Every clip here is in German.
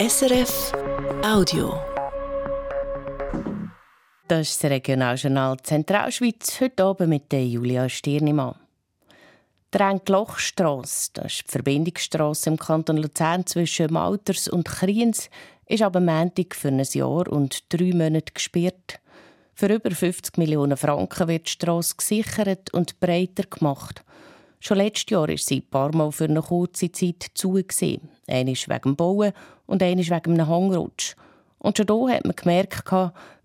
SRF Audio. Das ist das Regionaljournal Zentralschweiz, heute oben mit Julia Stirnimann. Die Renklochstrasse, das ist die Verbindungsstrasse im Kanton Luzern zwischen Malters und Kriens, ist aber Montag für ein Jahr und drei Monate gesperrt. Für über 50 Millionen Franken wird die Strasse gesichert und breiter gemacht. Schon letztes Jahr war sie ein paar Mal für eine kurze Zeit zu. Einmal wegen dem Bauen und einmal wegen einem Hangrutsch. Und schon hier hat man gemerkt,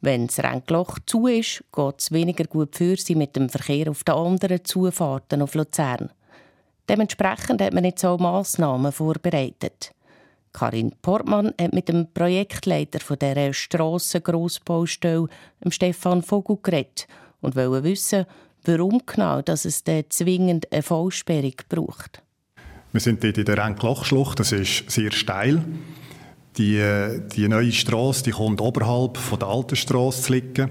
wenn das Renkloch zu ist, geht es weniger gut für sie mit dem Verkehr auf den anderen Zufahrten auf Luzern. Dementsprechend hat man jetzt auch Massnahmen vorbereitet. Karin Portmann hat mit dem Projektleiter von dieser Strassengrossbaustelle, Stefan Vogel, geredet und wollte wissen, warum genau dass es zwingend eine Vollsperrung braucht. Wir sind dort in der Renklochschlucht, das ist sehr steil. Die, die neue Straße die kommt oberhalb von der alten Straße zu liegen.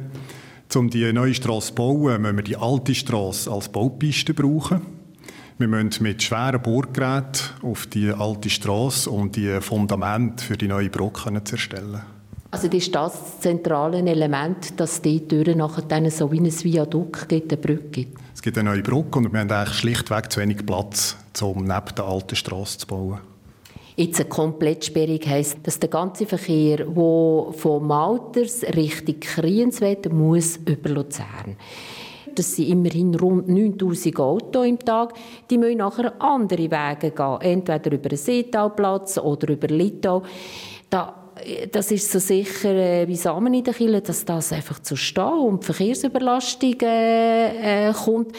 Um die neue Straße zu bauen, müssen wir die alte Straße als Baupiste brauchen. Wir müssen mit schweren Bohrgeräten auf die alte Straße, um die Fundament für die neue Brücke zu erstellen. Also das ist das zentrale Element, dass die Türen nachher dann so wie ein Viadukt gibt, eine Brücke gibt. Es gibt eine neue Brücke und wir haben eigentlich schlichtweg zu wenig Platz, um neben der alten Straße zu bauen. Jetzt eine Komplettsperrung heisst, dass der ganze Verkehr, der von Malters Richtung Kriens muss über Luzern. Das sind immerhin rund 9000 Autos im Tag. Die müssen nachher andere Wege gehen, entweder über den Seetalplatz oder über Litau. Da das ist so sicher äh, wie Samen in der Kille, dass das einfach zu stehen und Verkehrsüberlastung äh, kommt.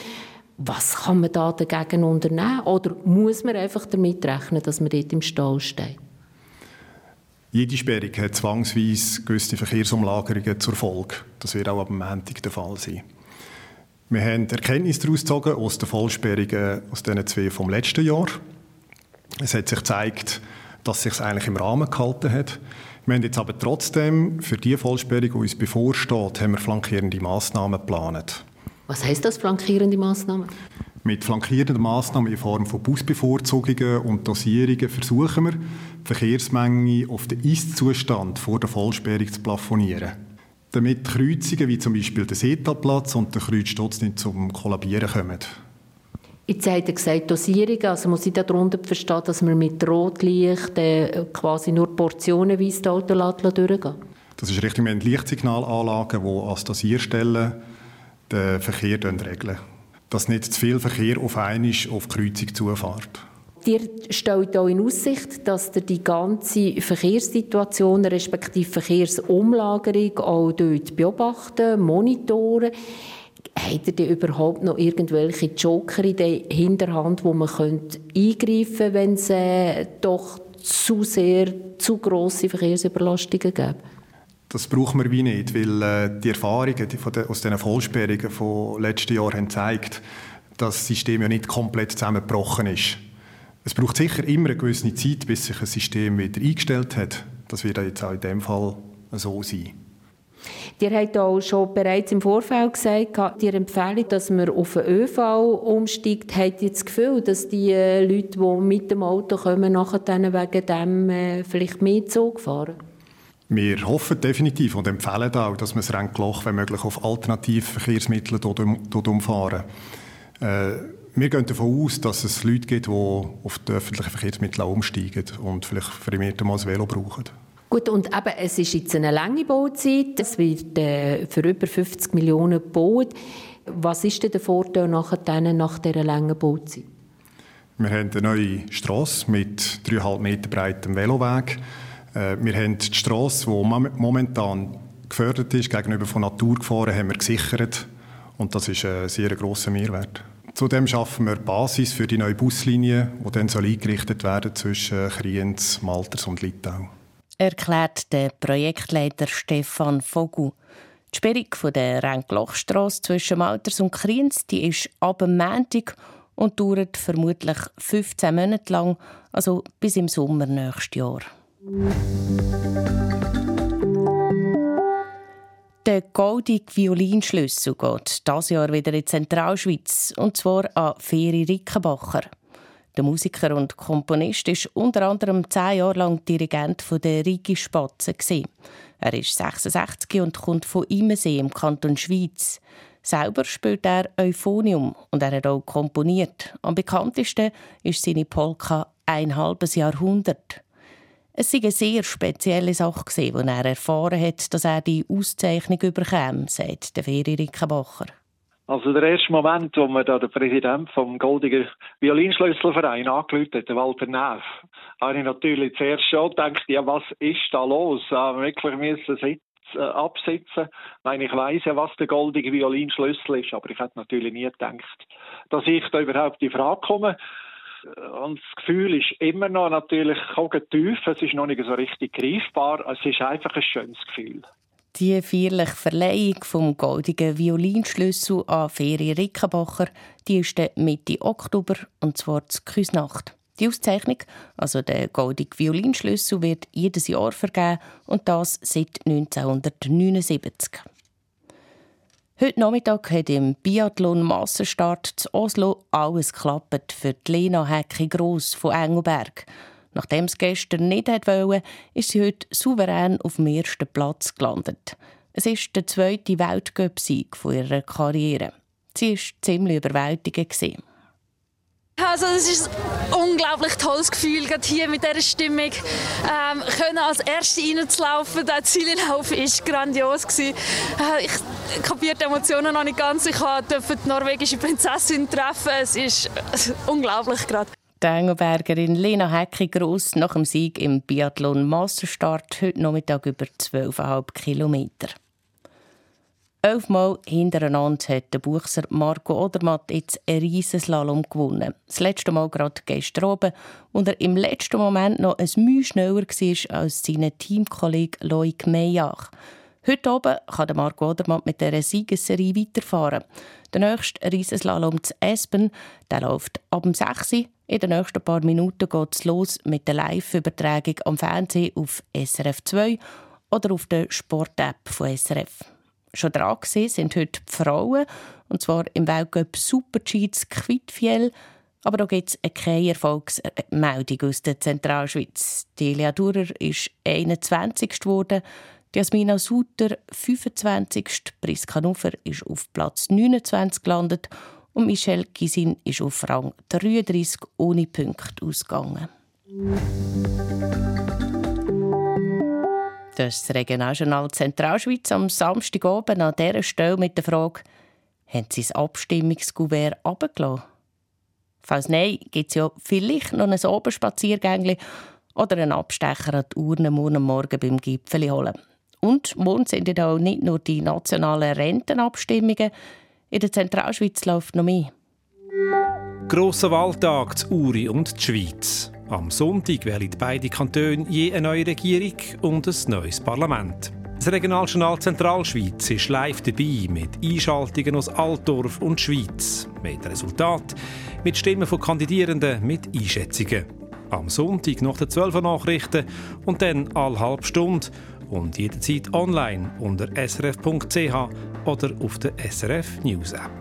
Was kann man da dagegen unternehmen? Oder muss man einfach damit rechnen, dass man dort im Stau steht? Jede Sperrung hat zwangsweise gewisse Verkehrsumlagerungen zur Folge. Das wird auch am Montag der Fall sein. Wir haben Erkenntnisse daraus gezogen aus den Vollsperrungen aus diesen zwei vom letzten Jahr. Es hat sich gezeigt, dass sich eigentlich im Rahmen gehalten hat. Wir haben jetzt aber trotzdem für die Vollsperrung, die uns bevorsteht, haben wir flankierende Massnahmen geplant. Was heißt das, flankierende Massnahmen? Mit flankierenden Massnahmen in Form von Busbevorzugungen und Dosierungen versuchen wir, die Verkehrsmenge auf den Ist-Zustand vor der Vollsperrung zu plafonieren damit Kreuzungen wie zum Beispiel der Seetalplatz und der Kreuzsturz nicht zum Kollabieren kommen. Jetzt hat er gesagt, Dosierung, also muss ich darunter verstehen, dass man mit Rotlicht äh, quasi nur portionenweise die Autos durchgehen Das ist richtig, wir haben Lichtsignalanlagen, die als Dosierstellen den Verkehr regeln. Dass nicht zu viel Verkehr auf einmal auf die Kreuzung zufährt. Ihr stellt auch in Aussicht, dass ihr die ganze Verkehrssituation respektive Verkehrsumlagerung auch dort beobachten, monitoren. Habt ihr überhaupt noch irgendwelche Joker in der Hinterhand, wo man könnte eingreifen könnte, wenn es äh, doch zu sehr, zu grosse Verkehrsüberlastungen gibt? Das brauchen wir wie nicht, weil äh, die Erfahrungen die de, aus diesen Vollsperrungen von letzten Jahren haben gezeigt, dass das System ja nicht komplett zusammengebrochen ist. Es braucht sicher immer eine gewisse Zeit, bis sich ein System wieder eingestellt hat. Das wird jetzt auch in dem Fall so sein. Ihr habt auch schon bereits im Vorfeld gesagt, die Empfehlung, dass man auf den ÖV umsteigt, habt ihr das Gefühl, dass die äh, Leute, die mit dem Auto kommen, nachher wegen dem äh, vielleicht mehr Zug fahren? Wir hoffen definitiv und empfehlen auch, dass man das Renkloch, wenn möglich, auf alternative Verkehrsmittel umfahren. Äh, wir gehen davon aus, dass es Leute gibt, die auf die öffentlichen Verkehrsmittel umsteigen und vielleicht vermehrt mal das Velo brauchen. Gut, und eben, es ist jetzt eine lange Bauzeit. Es wird äh, für über 50 Millionen gebaut. Was ist denn der Vorteil nachher nach dieser langen Bauzeit? Wir haben eine neue Strasse mit 3,5 Meter breitem Veloweg. Äh, wir haben die Strasse, die momentan gefördert ist, gegenüber von Naturgefahren, haben wir gesichert. Und das ist ein sehr grosser Mehrwert. Zudem schaffen wir die Basis für die neue Buslinie, die dann soll eingerichtet werden zwischen Kriens, Malters und Litau. Erklärt der Projektleiter Stefan Vogel. Die Sperrung der Renklochstrasse zwischen Malters und Kriens die ist ab Montag und dauert vermutlich 15 Monate lang, also bis im Sommer nächstes Jahr. Der goldige Violinschlüssel geht dieses Jahr wieder in die Zentralschweiz, und zwar an Feri Rickenbacher. Der Musiker und Komponist ist unter anderem zehn Jahre lang Dirigent der Rigi Spatzen. Er ist 66 und kommt von Imensee im Kanton Schweiz. Selber spielt er Euphonium und er hat auch komponiert. Am bekanntesten ist seine Polka «Ein halbes Jahrhundert». Es war eine sehr spezielle Sache, als er erfahren hat, dass er die Auszeichnung überkäme, sagt der Feri Rickenbacher. Also der erste Moment, wo mir da der Präsident vom Goldiger Violinschlüsselverein angerufen hat, Walter Neff, habe ich natürlich zuerst schon gedacht, ja, was ist da los? Wir wirklich müssen sitzen, äh, absitzen? Nein, ich weiss ja, was der Goldige Violinschlüssel ist, aber ich hätte natürlich nie gedacht, dass ich da überhaupt in Frage komme. Und das Gefühl ist immer noch natürlich tief, es ist noch nicht so richtig greifbar, es ist einfach ein schönes Gefühl. Die feierliche Verleihung vom goldigen Violinschlüssel an Feri Rickenbacher die ist Mitte Oktober, und zwar zur Küsnacht. Die Auszeichnung, also der goldige Violinschlüssel, wird jedes Jahr vergeben und das seit 1979. Heute Nachmittag hat im Biathlon Massenstart zu Oslo alles geklappt für Lena Hecki Gross von Engelberg. Nachdem es gestern nicht wollte, ist sie heute souverän auf dem ersten Platz gelandet. Es ist der zweite Weltcup-Sieg ihrer Karriere. Sie war ziemlich überwältigend. Also es ist ein unglaublich tolles Gefühl, gerade hier mit dieser Stimmung. Ähm, können als Erste reinzulaufen, der Ziellauf war grandios. Gewesen. Äh, ich kapiere die Emotionen noch nicht ganz. Ich durfte die norwegische Prinzessin treffen. Es ist unglaublich gerade. Die Engelbergerin Lena Hecki gross nach dem Sieg im Biathlon Masterstart heute Nachmittag über 12,5 Kilometer. Elfmal hintereinander hat der Buchser Marco Odermatt jetzt einen Riesenslalom gewonnen. Das letzte Mal gerade gestern oben, und er im letzten Moment noch ein Mühe schneller war als sein Teamkollege Loic Meijach. Heute oben kann Marco Odermatt mit dieser Siegesserie weiterfahren. Der nächste Riesenslalom zu Espen der läuft ab dem 6 Uhr. In den nächsten paar Minuten geht es los mit der Live-Übertragung am Fernsehen auf SRF 2 oder auf der Sport-App von SRF. Schon dran sind heute die Frauen, und zwar im Weltcup Super-G Quidfiel. Aber da gibt es keine Erfolgsmeldung aus der Zentralschweiz. Die Elia Durer ist 21. geworden, Jasmina Suter 25. Priska Nuffer ist auf Platz 29 gelandet und Michelle Gisin ist auf Rang 33 ohne Punkte ausgegangen. Das Regionaljournal Zentralschweiz am Samstagabend an dieser Stelle mit der Frage, haben Sie das Abstimmungskuvert abgelassen? Falls nein, gibt es ja vielleicht noch ein Oberspaziergängli oder einen Abstecher an die Urne morgen Morgen beim Gipfeli holen. Und morgen sind ja auch nicht nur die nationalen Rentenabstimmungen. In der Zentralschweiz läuft noch mehr. Grosser Wahltag zu Uri und die Schweiz. Am Sonntag wählen beide Kantone je eine neue Regierung und ein neues Parlament. Das Regionaljournal Zentralschweiz ist live dabei mit Einschaltungen aus Altdorf und Schweiz, mit Resultat, mit Stimmen von Kandidierenden, mit Einschätzungen. Am Sonntag nach den 12 Nachrichten und dann alle halbe Stunde und jederzeit online unter srf.ch oder auf der SRF News App.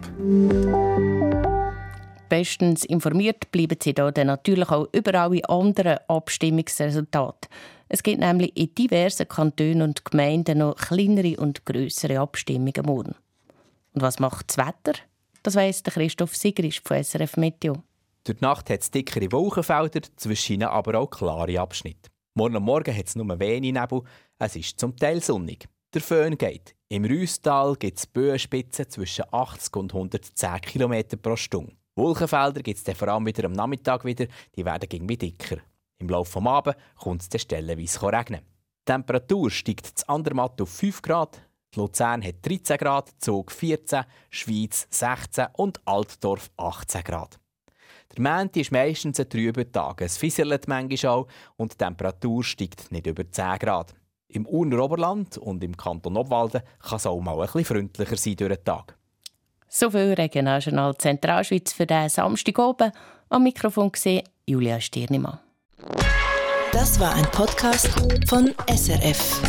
Bestens informiert bleiben Sie da dann natürlich auch über alle anderen Abstimmungsresultate. Es gibt nämlich in diversen Kantonen und Gemeinden noch kleinere und größere Abstimmungen morgen. Und was macht das Wetter? Das weiss Christoph Sigrisch von SRF Meteo. Durch die Nacht hat es dickere Wolkenfelder, zwischen ihnen aber auch klare Abschnitte. Morgen Morgen hat es nur wenig Nebel, es ist zum Teil sonnig. Der Föhn geht. Im Rüstal gibt es Böenspitzen zwischen 80 und 110 km pro Stunde. Wolkenfelder gibt es vor allem wieder am Nachmittag wieder, die werden irgendwie dicker. Im Laufe des Abends kommt es stellenweise regnen. Die Temperatur steigt zu Andermatt auf 5 Grad, Luzern hat 13 Grad, Zug 14, Schweiz 16 und Altdorf 18 Grad. Der Montag ist meistens ein trüber Tag. Es fisselt manchmal auch und die Temperatur steigt nicht über 10 Grad. Im Urner Oberland und im Kanton Obwalden kann es auch mal ein bisschen freundlicher sein durch den Tag. So viel Regionaljournal Zentralschweiz für diesen Samstag oben. Am Mikrofon gesehen Julia Stirnimann. Das war ein Podcast von SRF.